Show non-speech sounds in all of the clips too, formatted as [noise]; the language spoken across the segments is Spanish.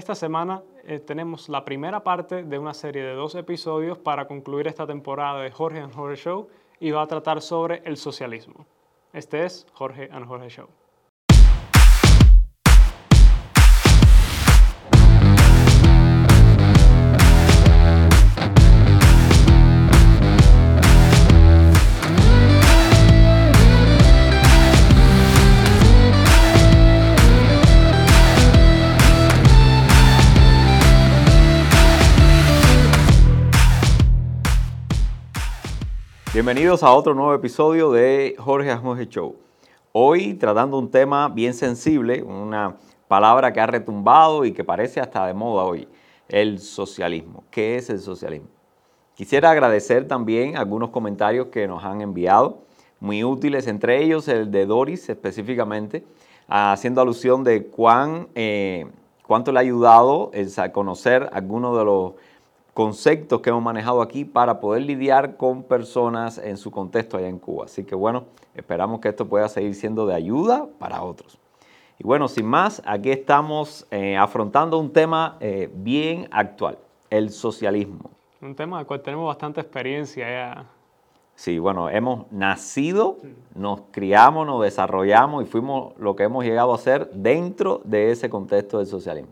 esta semana eh, tenemos la primera parte de una serie de dos episodios para concluir esta temporada de Jorge and Jorge Show y va a tratar sobre el socialismo. Este es Jorge and Jorge Show. Bienvenidos a otro nuevo episodio de Jorge Jorge Show. Hoy tratando un tema bien sensible, una palabra que ha retumbado y que parece hasta de moda hoy, el socialismo. ¿Qué es el socialismo? Quisiera agradecer también algunos comentarios que nos han enviado, muy útiles, entre ellos el de Doris específicamente, haciendo alusión de cuán, eh, cuánto le ha ayudado a conocer algunos de los conceptos que hemos manejado aquí para poder lidiar con personas en su contexto allá en Cuba. Así que bueno, esperamos que esto pueda seguir siendo de ayuda para otros. Y bueno, sin más, aquí estamos eh, afrontando un tema eh, bien actual, el socialismo. Un tema del cual tenemos bastante experiencia ya. Sí, bueno, hemos nacido, nos criamos, nos desarrollamos y fuimos lo que hemos llegado a ser dentro de ese contexto del socialismo.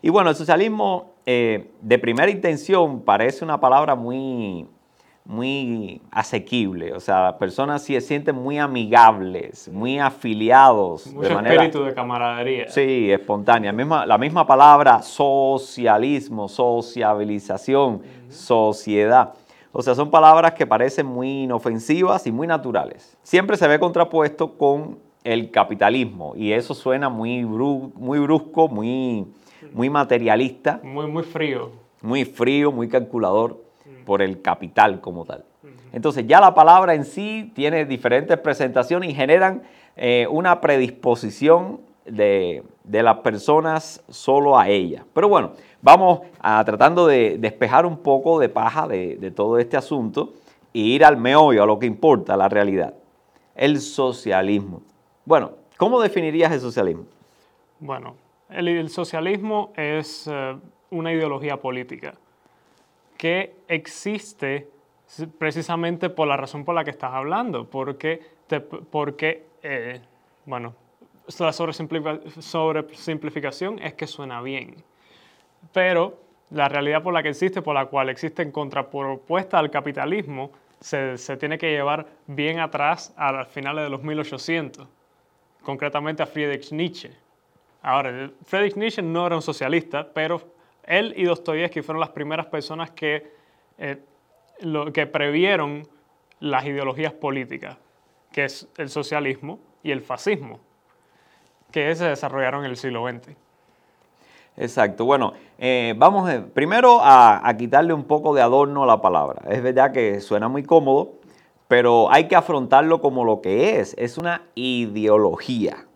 Y bueno, el socialismo eh, de primera intención parece una palabra muy, muy asequible. O sea, personas se sienten muy amigables, muy afiliados. Mucho de manera, espíritu de camaradería. Sí, espontánea. La misma, la misma palabra socialismo, sociabilización, sociedad o sea, son palabras que parecen muy inofensivas y muy naturales. Siempre se ve contrapuesto con el capitalismo y eso suena muy, muy brusco, muy, muy materialista. Muy, muy frío. Muy frío, muy calculador por el capital como tal. Entonces ya la palabra en sí tiene diferentes presentaciones y generan eh, una predisposición de, de las personas solo a ella. Pero bueno, vamos a tratando de despejar un poco de paja de, todo este asunto e ir al meollo, a lo que importa, la realidad. El socialismo. Bueno, ¿cómo definirías el socialismo? Bueno, el, socialismo es eh, una ideología política que existe precisamente por la razón por la que estás hablando, porque, porque eh, bueno, la sobresimplificación es que suena bien pero la realidad por la que existe, por la cual existe en contrapropuesta al capitalismo, se, tiene que llevar bien atrás a finales de los 1800, concretamente a Friedrich Nietzsche. Ahora, Friedrich Nietzsche no era un socialista, pero él y Dostoyevsky fueron las primeras personas que, eh, que previeron las ideologías políticas, que es el socialismo y el fascismo, que se desarrollaron en el siglo XX. Exacto. Bueno, eh, vamos primero a, quitarle un poco de adorno a la palabra. Es verdad que suena muy cómodo, pero hay que afrontarlo como lo que es. Es una ideología.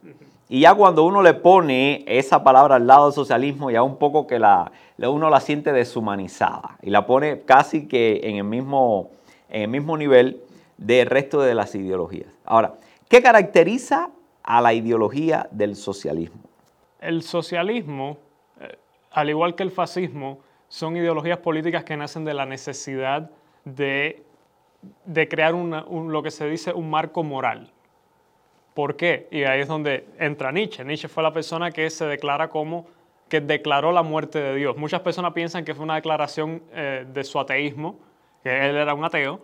Y ya cuando uno le pone esa palabra al lado del socialismo, ya un poco que la, uno la siente deshumanizada y la pone casi que en el mismo, en el mismo nivel del resto de las ideologías. Ahora, ¿qué caracteriza a la ideología del socialismo? El socialismo al igual que el fascismo, son ideologías políticas que nacen de la necesidad de, crear lo que se dice un marco moral. ¿Por qué? Y ahí es donde entra Nietzsche. Nietzsche fue la persona que se declara como que declaró la muerte de Dios. Muchas personas piensan que fue una declaración eh, de su ateísmo, que él era un ateo,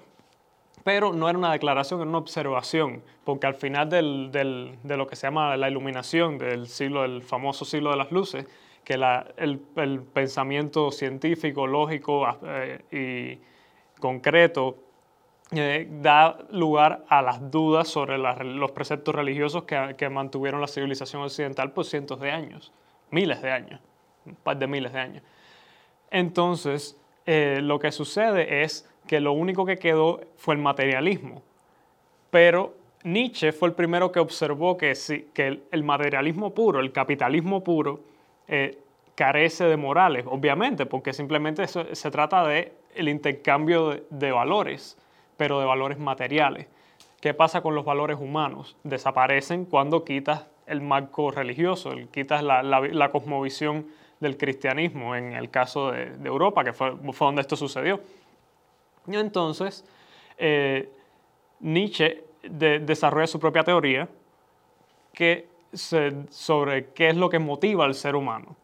pero no era una declaración, era una observación, porque al final de lo que se llama la iluminación del siglo, del famoso siglo de las luces, que el, pensamiento científico, lógico eh, y concreto eh, da lugar a las dudas sobre los preceptos religiosos que, mantuvieron la civilización occidental por cientos de años, miles de años, un par de miles de años. Entonces, eh, lo que sucede es que lo único que quedó fue el materialismo, pero Nietzsche fue el primero que observó que, que el materialismo puro, el capitalismo puro, eh, carece de morales, obviamente, porque simplemente se trata de el intercambio de, valores, pero de valores materiales. ¿Qué pasa con los valores humanos? Desaparecen cuando quitas el marco religioso, quitas la, cosmovisión del cristianismo, en el caso de, Europa, que fue, donde esto sucedió. Y entonces, eh, Nietzsche desarrolla su propia teoría que sobre qué es lo que motiva al ser humano.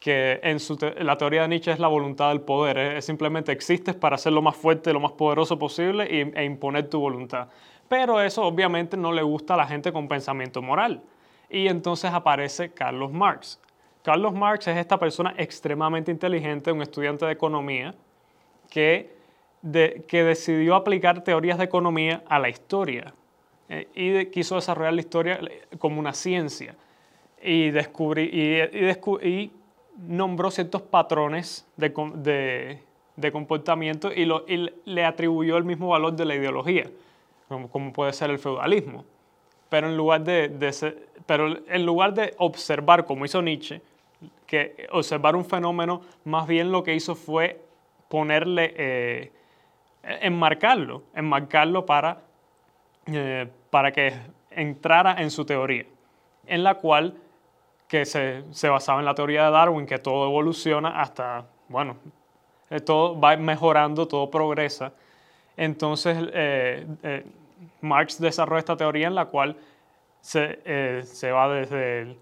Que en la teoría de Nietzsche es la voluntad del poder, es, simplemente existes para ser lo más fuerte, lo más poderoso posible e imponer tu voluntad. Pero eso obviamente no le gusta a la gente con pensamiento moral. Y entonces aparece Carlos Marx. Carlos Marx es esta persona extremadamente inteligente, un estudiante de economía, que, que decidió aplicar teorías de economía a la historia eh, y quiso desarrollar la historia como una ciencia y, descubrí, y, y, nombró ciertos patrones de, de, comportamiento y, lo, y, le atribuyó el mismo valor de la ideología, como, puede ser el feudalismo. Pero en, lugar de, de pero en lugar de observar, como hizo Nietzsche, que observar un fenómeno, más bien lo que hizo fue ponerle, eh, enmarcarlo, enmarcarlo para eh, para que entrara en su teoría, en la cual que se, basaba en la teoría de Darwin, que todo evoluciona hasta, bueno, eh, todo va mejorando, todo progresa. Entonces, eh, Marx desarrolla esta teoría en la cual se, va desde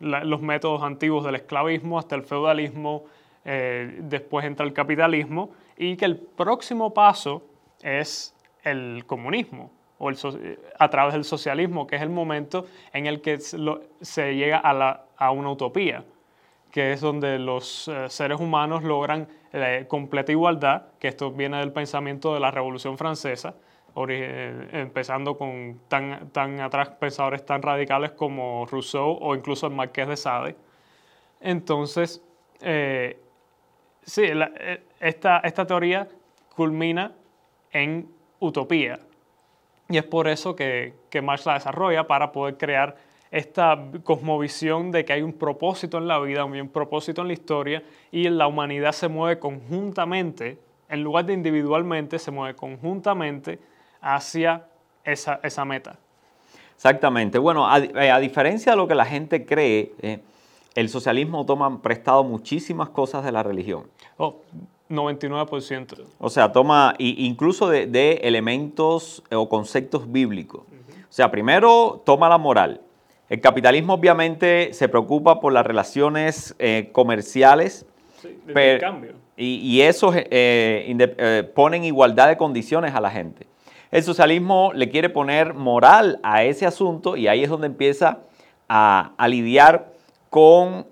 los métodos antiguos del esclavismo hasta el feudalismo, después entra el capitalismo, y que el próximo paso es el comunismo o a través del socialismo, que es el momento en el que se llega a, una utopía, que es donde los eh, seres humanos logran eh, completa igualdad, que esto viene del pensamiento de la Revolución Francesa, eh, empezando con tan, tan atrás pensadores tan radicales como Rousseau o incluso el Marqués de Sade. Entonces, sí, esta, esta teoría culmina en utopía, y es por eso que, que Marx la desarrolla para poder crear esta cosmovisión de que hay un propósito en la vida, un propósito en la historia y la humanidad se mueve conjuntamente, en lugar de individualmente, se mueve conjuntamente hacia esa, esa meta. Exactamente. Bueno, a, eh, diferencia de lo que la gente cree, eh, el socialismo toma prestado muchísimas cosas de la religión. Oh, 99%. O sea, toma incluso de, elementos eh, o conceptos bíblicos. O sea, primero toma la moral. El capitalismo obviamente se preocupa por las relaciones eh, comerciales. Sí, cambio. Y, eso eh, pone en igualdad de condiciones a la gente. El socialismo le quiere poner moral a ese asunto y ahí es donde empieza a, a lidiar con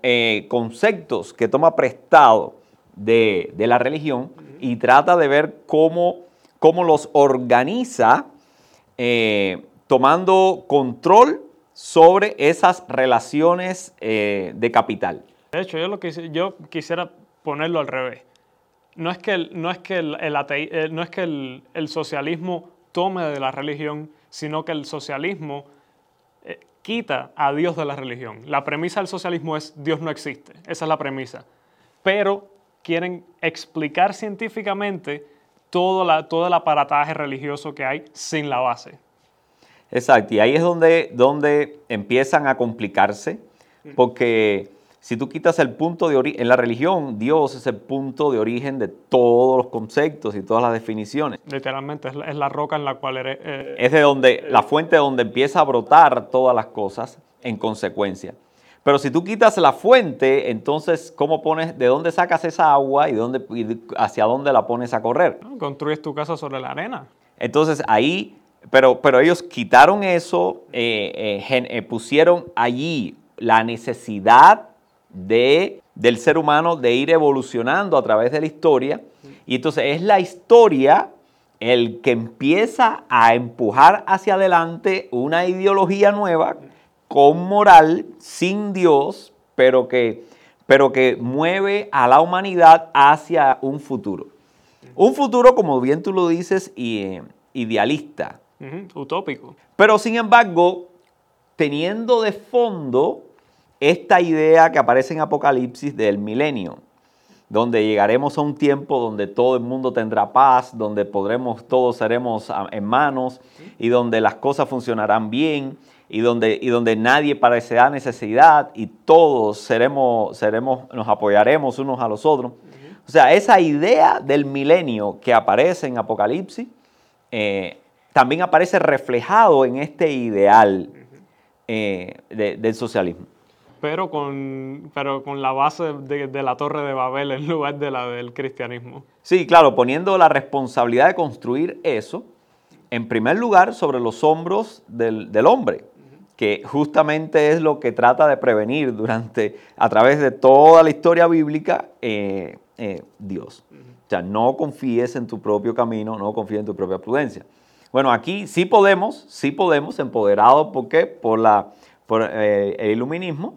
conceptos que toma prestado de, la religión y trata de ver cómo, cómo los organiza eh, tomando control sobre esas relaciones eh, de capital. De hecho, yo, lo que, yo quisiera ponerlo al revés. No es que el, no es que el, eh, no es que el, socialismo tome de la religión, sino que el socialismo quita a Dios de la religión. La premisa del socialismo es Dios no existe. Esa es la premisa. Pero quieren explicar científicamente todo, la, todo el aparataje religioso que hay sin la base. Exacto, y ahí es donde, donde empiezan a complicarse, porque si tú quitas el punto de origen, en la religión Dios es el punto de origen de todos los conceptos y todas las definiciones. Literalmente es la, roca en la cual eres... Eh, es de donde, la fuente donde empieza a brotar todas las cosas en consecuencia. Pero si tú quitas la fuente, entonces, ¿cómo pones, de dónde sacas esa agua y, dónde, hacia dónde la pones a correr? Construyes tu casa sobre la arena. Entonces ahí, pero, pero ellos quitaron eso, eh, eh, eh, pusieron allí la necesidad de, del ser humano de ir evolucionando a través de la historia. Y entonces es la historia el que empieza a empujar hacia adelante una ideología nueva con moral, sin Dios, pero que, pero que mueve a la humanidad hacia un futuro. Un futuro, como bien tú lo dices, eh, idealista. Utópico. Pero sin embargo, teniendo de fondo esta idea que aparece en Apocalipsis del milenio, donde llegaremos a un tiempo donde todo el mundo tendrá paz, donde podremos, todos seremos en manos y donde las cosas funcionarán bien y donde, y donde nadie parecerá necesidad y todos seremos, seremos, nos apoyaremos unos a los otros. O sea, esa idea del milenio que aparece en Apocalipsis eh, también aparece reflejado en este ideal eh, del socialismo. Pero con, pero con la base de, la torre de Babel en lugar de la del cristianismo. Sí, claro, poniendo la responsabilidad de construir eso, en primer lugar, sobre los hombros del, hombre, que justamente es lo que trata de prevenir durante, a través de toda la historia bíblica, eh, eh, Dios. O sea, no confíes en tu propio camino, no confíes en tu propia prudencia. Bueno, aquí sí podemos, sí podemos, empoderados, ¿por qué? Por, la, por eh, el iluminismo,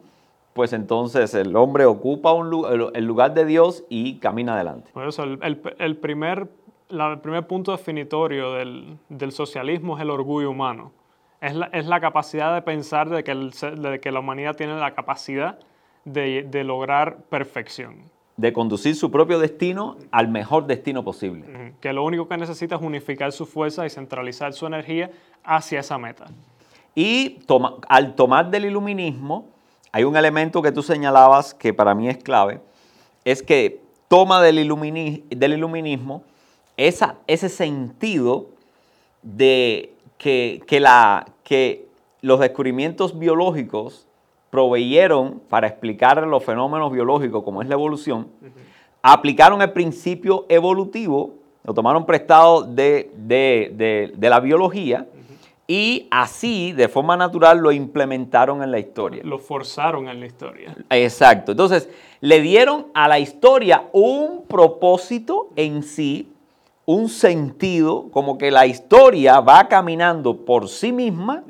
pues entonces el hombre ocupa un, el lugar de Dios y camina adelante. Por eso, el, primer, el primer punto definitorio del, socialismo es el orgullo humano. Es la, es la capacidad de pensar de que, de que, la humanidad tiene la capacidad de, de lograr perfección de conducir su propio destino al mejor destino posible. Que lo único que necesita es unificar su fuerza y centralizar su energía hacia esa meta. Y al tomar del iluminismo, hay un elemento que tú señalabas que para mí es clave, es que toma del, del iluminismo esa, ese sentido de que, la, que los descubrimientos biológicos proveyeron para explicar los fenómenos biológicos como es la evolución, aplicaron el principio evolutivo, lo tomaron prestado de, la biología y así, de forma natural, lo implementaron en la historia. Lo forzaron en la historia. Exacto. Entonces, le dieron a la historia un propósito en sí, un sentido, como que la historia va caminando por sí misma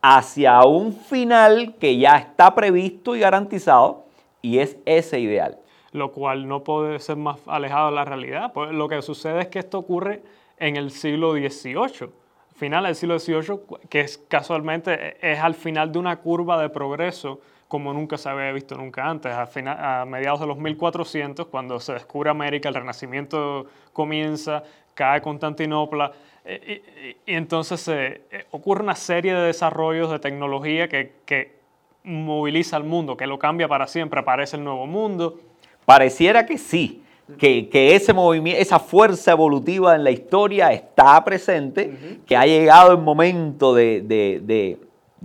hacia un final que ya está previsto y garantizado y es ese ideal. Lo cual no puede ser más alejado de la realidad. Pues lo que sucede es que esto ocurre en el siglo XVIII, final del siglo XVIII, que es casualmente es al final de una curva de progreso como nunca se había visto nunca antes. A, a mediados de los 1400, cuando se descubre América, el Renacimiento comienza, cae Constantinopla, eh, y, entonces eh, ocurre una serie de desarrollos de tecnología que, moviliza al mundo, que lo cambia para siempre, aparece el nuevo mundo. Pareciera que sí, que, ese movimiento, esa fuerza evolutiva en la historia está presente, que ha llegado el momento de,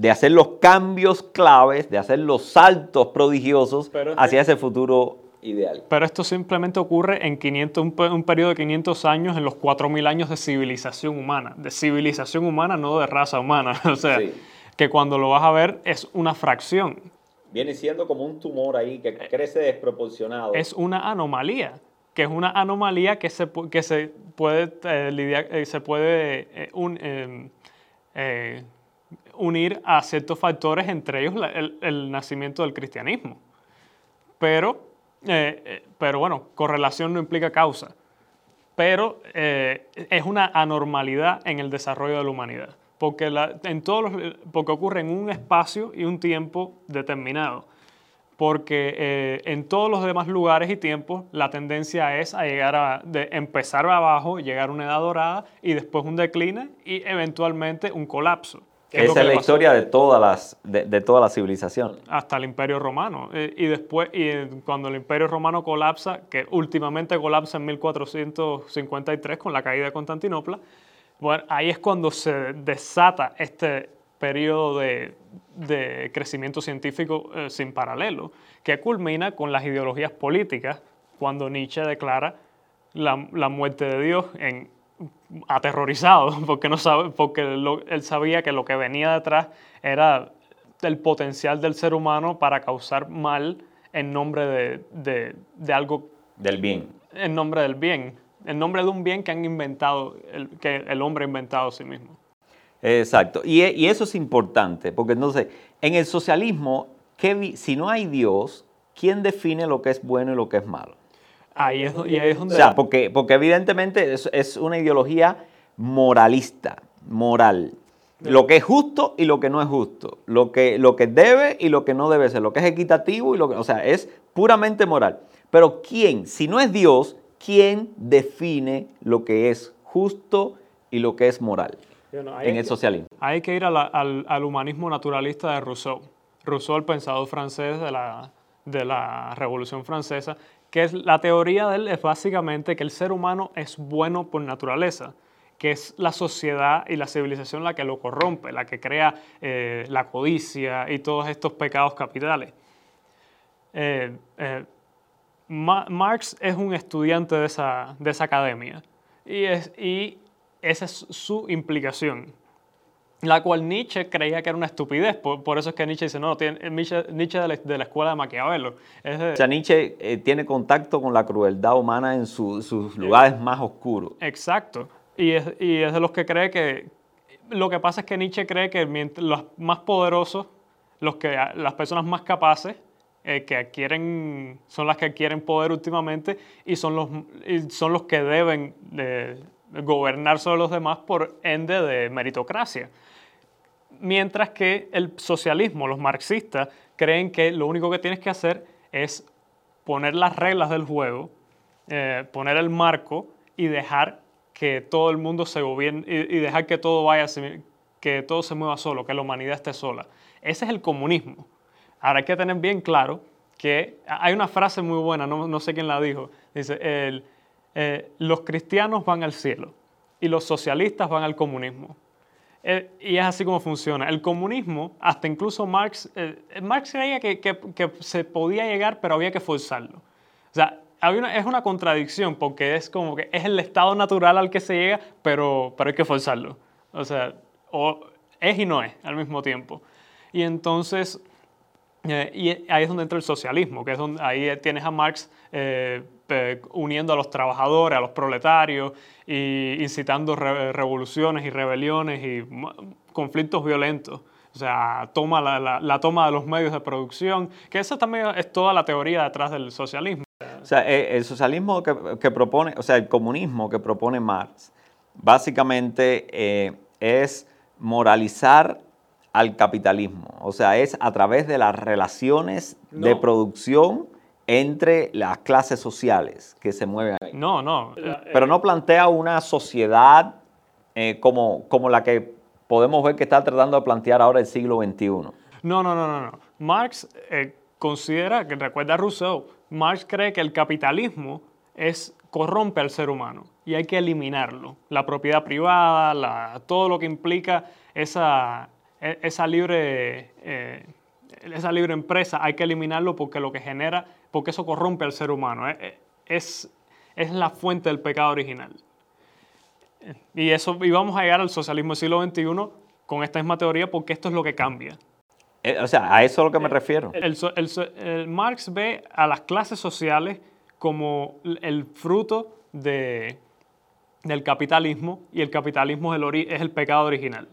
hacer los cambios claves, de hacer los saltos prodigiosos hacia ese futuro ideal. Pero esto simplemente ocurre en 500, un, periodo de 500 años, en los 4.000 años de civilización humana. De civilización humana, no de raza humana. [laughs] O sea, que cuando lo vas a ver es una fracción. Viene siendo como un tumor ahí que crece desproporcionado. Es una anomalía, que es una anomalía que se, que se puede, eh, lidiar, eh, se puede eh, un, unir a ciertos factores, entre ellos el, nacimiento del cristianismo. Pero eh, eh, pero bueno, correlación no implica causa. Pero eh, es una anormalidad en el desarrollo de la humanidad. Porque, en todos porque ocurre en un espacio y un tiempo determinado. Porque en todos los demás lugares y tiempos la tendencia es a llegar a de empezar abajo, llegar a una edad dorada y después un decline y eventualmente un colapso. Esa es la historia de, todas las, de, toda la civilización. Hasta el Imperio Romano. Eh, y después, y cuando el Imperio Romano colapsa, que últimamente colapsa en 1453 con la caída de Constantinopla, bueno, ahí es cuando se desata este periodo de, crecimiento científico eh, sin paralelo, que culmina con las ideologías políticas, cuando Nietzsche declara la, la muerte de Dios en aterrorizado [laughs] porque, no sabe, porque él sabía que lo que venía detrás era el potencial del ser humano para causar mal en nombre de, algo... Del bien. En nombre del bien. En nombre de un bien que han inventado, el, que el hombre ha inventado a sí mismo. Exacto. Y, y eso es importante, porque entonces, en el socialismo, si no hay Dios, ¿quién define lo que es bueno y lo que es malo? Ahí es, y ahí es donde... O sea, porque, porque evidentemente es, una ideología moralista, moral. Lo que es justo y lo que no es justo. Lo que, lo que debe y lo que no debe ser. Lo que es equitativo y lo que... O sea, es puramente moral. Pero ¿quién? Si no es Dios, ¿quién define lo que es justo y lo que es moral? en el socialismo. Hay que ir al, humanismo naturalista de Rousseau. Rousseau, el pensador francés de la, de la Revolución Francesa, que es la teoría de él es básicamente que el ser humano es bueno por naturaleza, que es la sociedad y la civilización la que lo corrompe, la que crea eh, la codicia y todos estos pecados capitales. Eh, eh, Marx es un estudiante de esa, de esa academia y, es, y esa es su implicación, la cual Nietzsche creía que era una estupidez. Por, eso es que Nietzsche dice, no, tiene, Nietzsche, de, la, escuela de Maquiavelo. o sea, Nietzsche eh, tiene contacto con la crueldad humana en sus lugares más oscuros. Exacto. Y es, y es de los que cree que... Lo que pasa es que Nietzsche cree que los más poderosos, los que, las personas más capaces, eh, que adquieren, son las que adquieren poder últimamente y son los, son los que deben de, gobernar sobre los demás por ende de meritocracia. Mientras que el socialismo, los marxistas, creen que lo único que tienes que hacer es poner las reglas del juego, eh, poner el marco y dejar que todo el mundo se gobierne y, dejar que todo vaya, que todo se mueva solo, que la humanidad esté sola. Ese es el comunismo. Ahora hay que tener bien claro que hay una frase muy buena, no, no sé quién la dijo, dice, el, eh, los cristianos van al cielo y los socialistas van al comunismo. Eh, y es así como funciona. El comunismo, hasta incluso Marx, eh, Marx creía que, que, se podía llegar, pero había que forzarlo. O sea, es una contradicción porque es como que es el estado natural al que se llega, pero, pero hay que forzarlo. O sea, o es y no es al mismo tiempo. Y entonces, y ahí es donde entra el socialismo, que es donde ahí tienes a Marx uniendo a los trabajadores, a los proletarios, y incitando revoluciones y rebeliones y conflictos violentos. O sea, toma la, toma de los medios de producción, que esa también es toda la teoría detrás del socialismo. O sea, eh, el socialismo que, propone, o sea, el comunismo que propone Marx, básicamente eh, es moralizar al capitalismo. O sea, es a través de las relaciones de producción entre las clases sociales que se mueven ahí. No, no. Pero no plantea una sociedad eh, como, como la que podemos ver que está tratando de plantear ahora el siglo XXI. No, no, no, no. no. Marx eh, considera, que recuerda a Rousseau, Marx cree que el capitalismo es corrompe al ser humano y hay que eliminarlo. La propiedad privada, todo lo que implica esa, e, esa libre... Eh, esa libre empresa hay que eliminarlo porque lo que genera porque eso corrompe al ser humano. Eh, eh, es, es la fuente del pecado original. Y, eso, y vamos a llegar al socialismo del siglo XXI con esta misma teoría porque esto es lo que cambia. Eh, o sea, a eso es lo que me refiero. El, Marx ve a las clases sociales como el fruto de, del capitalismo y el capitalismo es el, es el pecado original.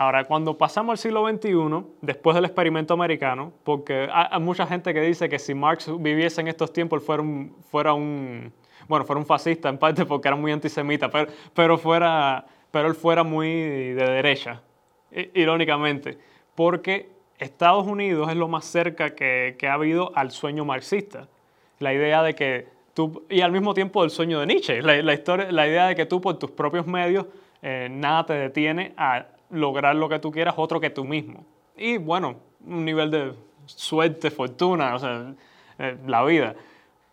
Ahora, cuando pasamos al siglo XXI, después del experimento americano, porque hay, mucha gente que dice que si Marx viviese en estos tiempos, fuera un, fuera un, bueno, fuera un fascista en parte porque era muy antisemita, pero, pero, fuera, pero él fuera muy de derecha, irónicamente, porque Estados Unidos es lo más cerca que, que ha habido al sueño marxista. La idea de que tú, y al mismo tiempo el sueño de Nietzsche, la, historia, la idea de que tú por tus propios medios eh, nada te detiene a lograr lo que tú quieras otro que tú mismo. Y bueno, un nivel de suerte, fortuna, o sea, eh, la vida.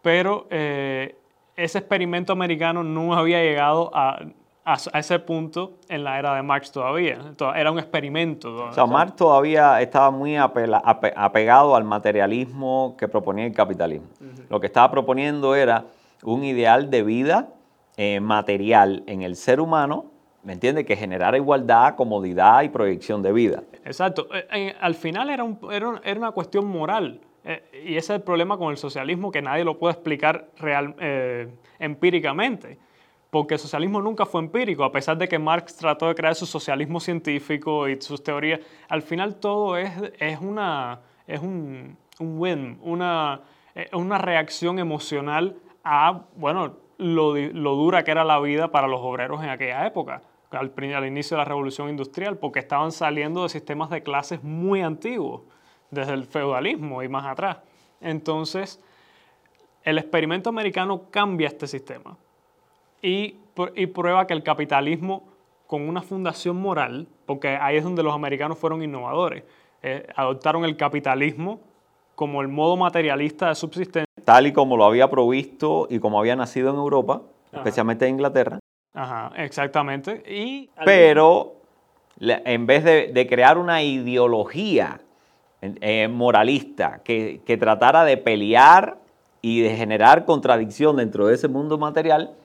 Pero eh, ese experimento americano no había llegado a, a, ese punto en la era de Marx todavía. Era un experimento. O sea, Marx todavía estaba muy apegado al materialismo que proponía el capitalismo. Lo que estaba proponiendo era un ideal de vida eh, material en el ser humano ¿me entiendes? Que generara igualdad, comodidad y proyección de vida. Exacto. Eh, al final era, era, una cuestión moral. Eh, y ese es el problema con el socialismo, que nadie lo puede explicar real, eh, empíricamente. Porque el socialismo nunca fue empírico, a pesar de que Marx trató de crear su socialismo científico y sus teorías. Al final todo es, es, una, es un, un win, una, una reacción emocional a, bueno, lo, lo, dura que era la vida para los obreros en aquella época al, inicio de la revolución industrial, porque estaban saliendo de sistemas de clases muy antiguos, desde el feudalismo y más atrás. Entonces, el experimento americano cambia este sistema y, y prueba que el capitalismo con una fundación moral, porque ahí es donde los americanos fueron innovadores. Eh, adoptaron el capitalismo como el modo materialista de subsistencia. Tal y como lo había provisto y como había nacido en Europa, especialmente en Inglaterra. Ajá, exactamente. Y, Pero en vez de, crear una ideología eh, moralista que, que tratara de pelear y de generar contradicción dentro de ese mundo material,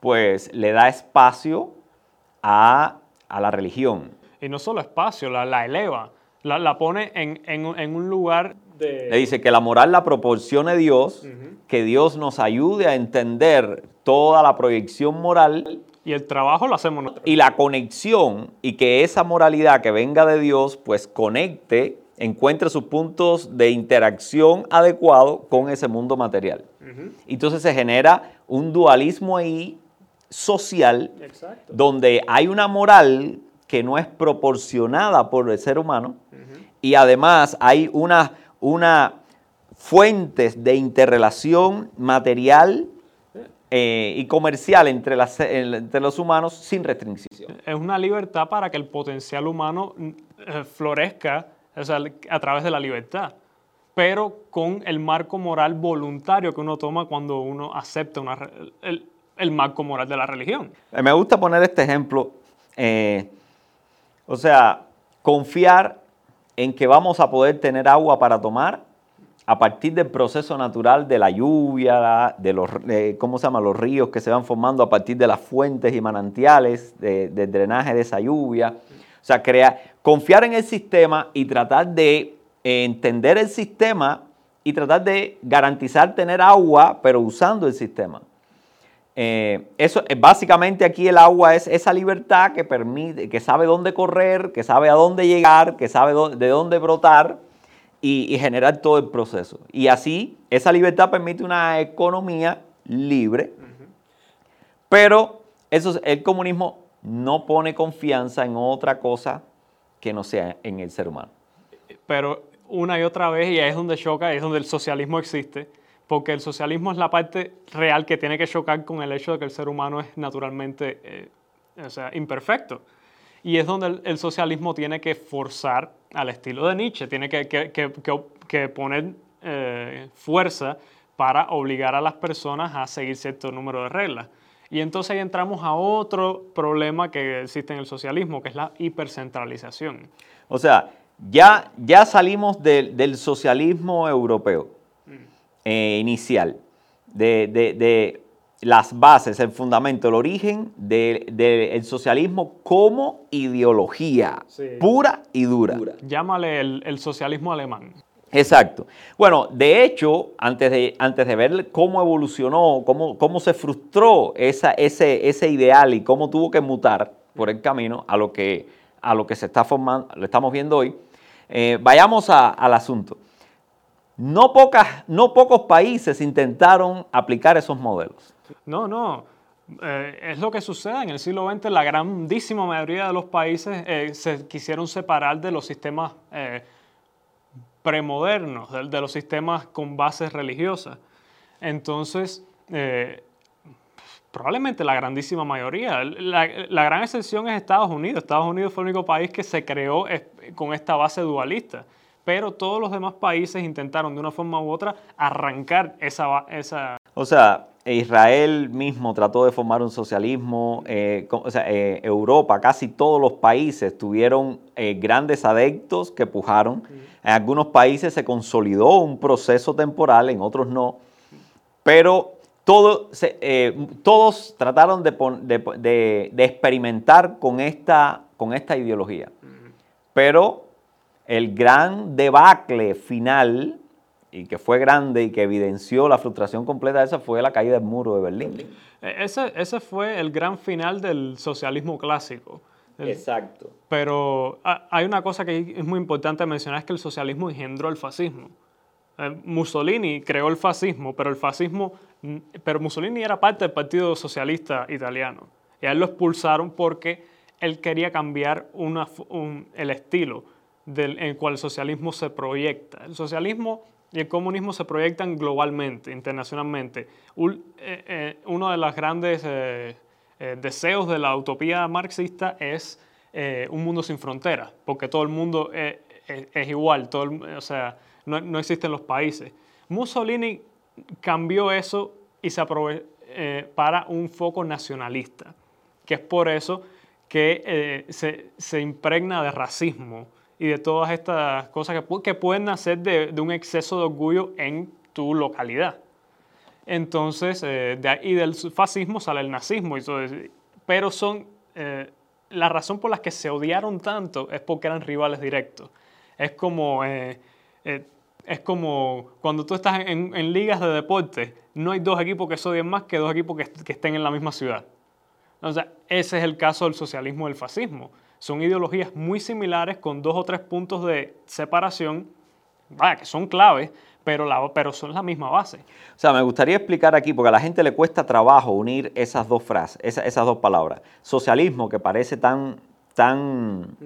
pues le da espacio a, la religión. Y no solo espacio, la, eleva, la, pone en, un lugar de... Le dice que la moral la proporcione Dios, que Dios nos ayude a entender toda la proyección moral. Y el trabajo lo hacemos nosotros. Y la conexión, y que esa moralidad que venga de Dios, pues conecte, encuentre sus puntos de interacción adecuado con ese mundo material. Entonces se genera un dualismo ahí social donde hay una moral que no es proporcionada por el ser humano y además hay una, una fuentes de interrelación material eh, y comercial entre, las, entre los humanos sin restricción. Es una libertad para que el potencial humano eh, florezca a través de la libertad, pero con el marco moral voluntario que uno toma cuando uno acepta una, el marco moral de la religión. Eh, me gusta poner este ejemplo. Eh, o sea, confiar en que vamos a poder tener agua para tomar a partir del proceso natural de la lluvia, de los, ¿cómo se llama? los ríos que se van formando a partir de las fuentes y manantiales, del drenaje de esa lluvia. O sea, confiar en el sistema y tratar de entender el sistema y tratar de garantizar tener agua, pero usando el sistema. Eh, eso, eh, básicamente aquí el agua es esa libertad que permite, que sabe dónde correr, que sabe a dónde llegar, que sabe de dónde brotar y, generar todo el proceso. Y así, esa libertad permite una economía libre, pero eso, el comunismo no pone confianza en otra cosa que no sea en el ser humano. Pero una y otra vez, y ahí es donde choca, es donde el socialismo existe, porque el socialismo es la parte real que tiene que chocar con el hecho de que el ser humano es naturalmente eh, o sea, imperfecto. Y es donde el, socialismo tiene que forzar al estilo de Nietzsche, tiene que, que, que, poner eh, fuerza para obligar a las personas a seguir cierto número de reglas. Y entonces ahí entramos a otro problema que existe en el socialismo, que es la hipercentralización. O sea, ya, ya salimos del socialismo europeo eh, inicial, de, las bases, el fundamento, el origen del socialismo como ideología pura y dura. Llámale el, socialismo alemán. Exacto. Bueno, de hecho, antes de, antes de ver cómo evolucionó, cómo, cómo se frustró esa, ese, ese ideal y cómo tuvo que mutar por el camino a lo que, a lo que se está formando, lo estamos viendo hoy, eh, vayamos al asunto. No, pocos países intentaron aplicar esos modelos. No, no. Eh, es lo que sucede. En el siglo XX la grandísima mayoría de los países eh, se quisieron separar de los sistemas eh, premodernos, de, los sistemas con bases religiosas. Entonces, probablemente la grandísima mayoría. La, la, gran excepción es Estados Unidos. Estados Unidos fue el único país que se creó con esta base dualista pero todos los demás países intentaron de una forma u otra arrancar esa... esa... O sea, Israel mismo trató de formar un socialismo, eh, o sea, eh, Europa, casi todos los países tuvieron eh, grandes adeptos que pujaron. En algunos países se consolidó un proceso temporal, en otros no, pero todo, todos trataron de, experimentar con esta, con esta ideología. Pero el gran debacle final, y que fue grande y que evidenció la frustración completa esa, fue la caída del muro de Berlín. E, ese, ese fue el gran final del socialismo clásico. Exacto. Pero hay una cosa que es muy importante mencionar, es que el socialismo engendró el fascismo. Eh, Mussolini creó el fascismo, pero el fascismo, pero Mussolini era parte del Partido Socialista Italiano. Y a él lo expulsaron porque él quería cambiar una, el estilo del, en el cual el socialismo se proyecta. El socialismo y el comunismo se proyectan globalmente, internacionalmente. Eh, eh, uno de los grandes eh, eh, deseos de la utopía marxista es eh, un mundo sin fronteras, porque todo el mundo es, es igual, todo o sea, no, no, existen los países. Mussolini cambió eso y se aprovechó para un foco nacionalista, que es por eso que se, se impregna de racismo y de todas estas cosas que, que pueden nacer de, de, un exceso de orgullo en tu localidad. Entonces, eh, de ahí del fascismo sale el nazismo. Y todo pero son, eh, la razón por la que se odiaron tanto es porque eran rivales directos. Es como, eh, es como cuando tú estás en, en, ligas de deporte, no hay dos equipos que se odien más que dos equipos que, que estén en la misma ciudad. O sea, ese es el caso del socialismo y del fascismo son ideologías muy similares con dos o tres puntos de separación, vaya, que son claves, pero, la, pero son la misma base. O sea, me gustaría explicar aquí, porque a la gente le cuesta trabajo unir esas dos frases, esas, esas dos palabras. Socialismo, que parece tan, tan,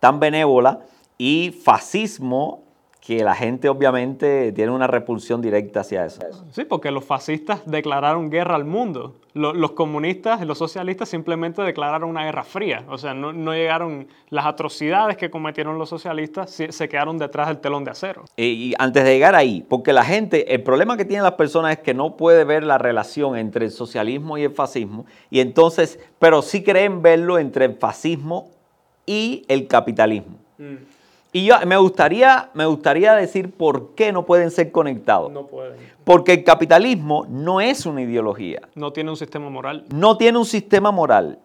tan benévola, y fascismo, que la gente obviamente tiene una repulsión directa hacia eso. Sí, porque los fascistas declararon guerra al mundo. Los, comunistas y los socialistas simplemente declararon una guerra fría. O sea, no, llegaron las atrocidades que cometieron los socialistas, se, quedaron detrás del telón de acero. Y, antes de llegar ahí, porque la gente, el problema que tienen las personas es que no puede ver la relación entre el socialismo y el fascismo, y entonces, pero sí creen verlo entre el fascismo y el capitalismo. Mm. Y yo me gustaría, me gustaría decir por qué no pueden ser conectados. No pueden. Porque el capitalismo no es una ideología. No tiene un sistema moral. No tiene un sistema moral.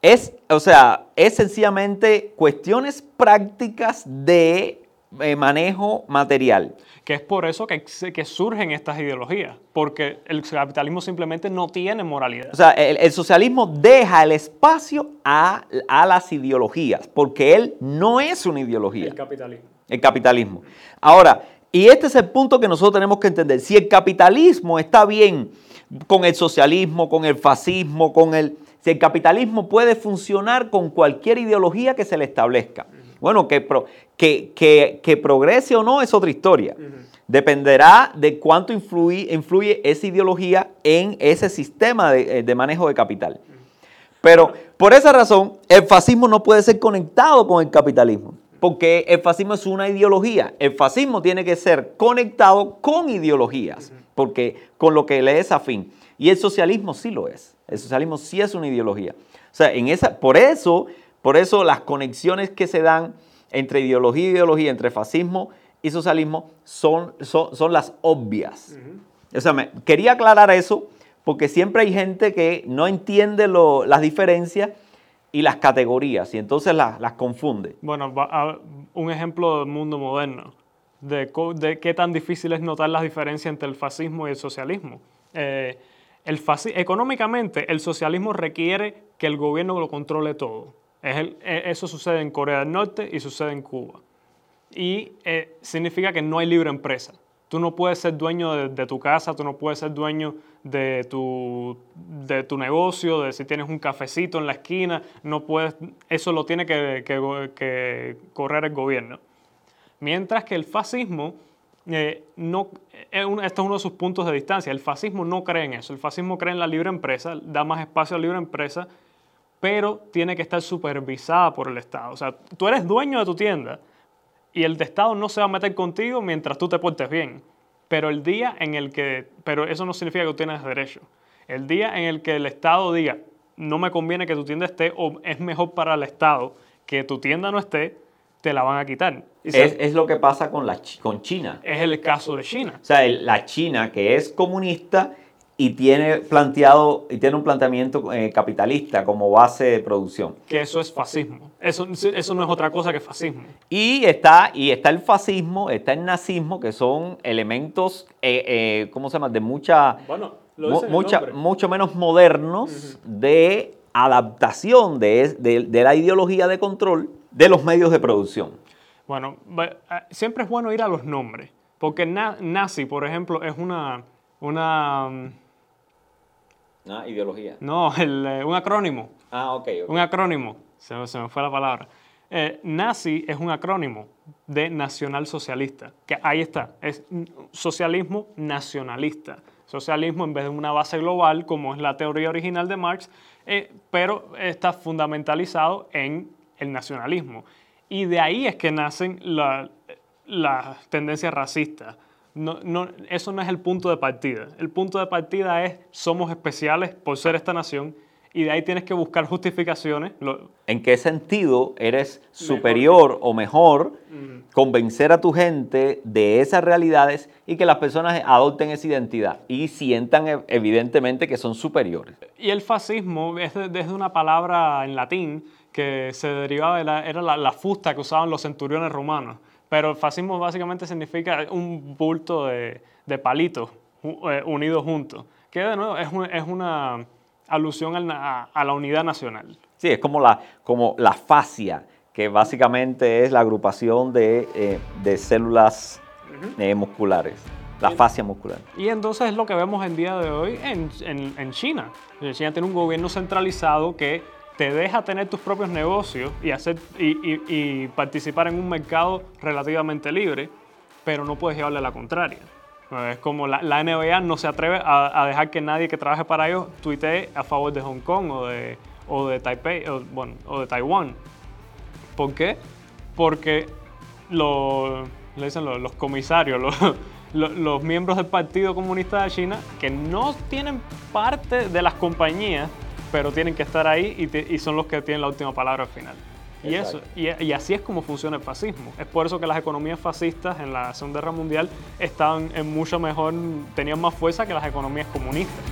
Es, o sea, es sencillamente cuestiones prácticas de eh, manejo material que es por eso que, que, surgen estas ideologías, porque el capitalismo simplemente no tiene moralidad. O sea, el, socialismo deja el espacio a, a, las ideologías, porque él no es una ideología. El capitalismo. El capitalismo. Ahora, y este es el punto que nosotros tenemos que entender. Si el capitalismo está bien con el socialismo, con el fascismo, con el... Si el capitalismo puede funcionar con cualquier ideología que se le establezca. Bueno, que, que, que, progrese o no es otra historia. Dependerá de cuánto influye, influye, esa ideología en ese sistema de, eh, manejo de capital. Pero por esa razón, el fascismo no puede ser conectado con el capitalismo, porque el fascismo es una ideología. El fascismo tiene que ser conectado con ideologías, porque con lo que le es afín. Y el socialismo sí lo es. El socialismo sí es una ideología. O sea, en esa, por eso por eso las conexiones que se dan entre ideología e ideología, entre fascismo y socialismo, son, son, las obvias. O sea, me, quería aclarar eso porque siempre hay gente que no entiende las diferencias y las categorías y entonces las, confunde. Bueno, un ejemplo del mundo moderno, de, de, qué tan difícil es notar las diferencias entre el fascismo y el socialismo. Eh, el económicamente, el socialismo requiere que el gobierno lo controle todo. E, eso sucede en Corea del Norte y sucede en Cuba. Y eh, significa que no hay libre empresa. Tú no puedes ser dueño de, tu casa, tú no puedes ser dueño de tu, de tu negocio, de si tienes un cafecito en la esquina, no puedes, eso lo tiene que, correr el gobierno. Mientras que el fascismo, eh, no, esto es uno de sus puntos de distancia, el fascismo no cree en eso, el fascismo cree en la libre empresa, da más espacio a la libre empresa pero tiene que estar supervisada por el Estado. O sea, tú eres dueño de tu tienda y el Estado no se va a meter contigo mientras tú te portes bien. Pero el día en el que, pero eso no significa que tú tienes derecho. El día en el que el Estado diga, no me conviene que tu tienda esté o es mejor para el Estado que tu tienda no esté, te la van a quitar. Es, lo que pasa con, la, con China. Es el caso de China. O sea, la China que es comunista y tiene planteado y tiene un planteamiento eh, capitalista como base de producción. Que eso es fascismo. Eso, eso no es otra cosa que fascismo. Y está, y está el fascismo, está el nazismo, que son elementos, eh, eh, ¿cómo se llama? De mucha, bueno, mucha mucho menos modernos de adaptación de, de, la ideología de control de los medios de producción. Bueno, siempre es bueno ir a los nombres, porque nazi, por ejemplo, es una, una una ideología. No, eh, un acrónimo. Ah, ok. Un acrónimo. Se, me fue la palabra. Eh, nazi es un acrónimo de nacional socialista. Que ahí está. Es socialismo nacionalista. socialismo en vez de una base global, como es la teoría original de Marx, eh, pero está fundamentalizado en el nacionalismo. Y de ahí es que nacen las tendencias racistas. No, no, eso no es el punto de partida. El punto de partida es somos especiales por ser esta nación y de ahí tienes que buscar justificaciones. ¿En qué sentido eres superior o mejor convencer a tu gente de esas realidades y que las personas adopten esa identidad y sientan e, evidentemente que son superiores? Y el fascismo es desde una palabra en latín que se derivaba de la, era la, fusta que usaban los centuriones romanos. Pero el fascismo básicamente significa un bulto de, palitos eh, unidos juntos. Que de nuevo es, es una alusión a, la unidad nacional. Sí, es como la, como la fascia, que básicamente es la agrupación de, eh, células eh, musculares. La fascia muscular. Y entonces es lo que vemos en día de hoy en, en, China. China tiene un gobierno centralizado que te deja tener tus propios negocios y, hacer, y participar en un mercado relativamente libre, pero no puedes llevarle la contraria. Es como la, NBA no se atreve a, dejar que nadie que trabaje para ellos tuitee a favor de Hong Kong o de, o de Taipei, o, bueno, o de Taiwán. ¿Por qué? Porque lo, dicen los, comisarios, [laughs] los, miembros del Partido Comunista de China, que no tienen parte de las compañías, pero tienen que estar ahí y, y son los que tienen la última palabra al final. Y, eso, y, así es como funciona el fascismo. Es por eso que las economías fascistas en la Segunda Guerra Mundial estaban en mucho mejor, tenían más fuerza que las economías comunistas.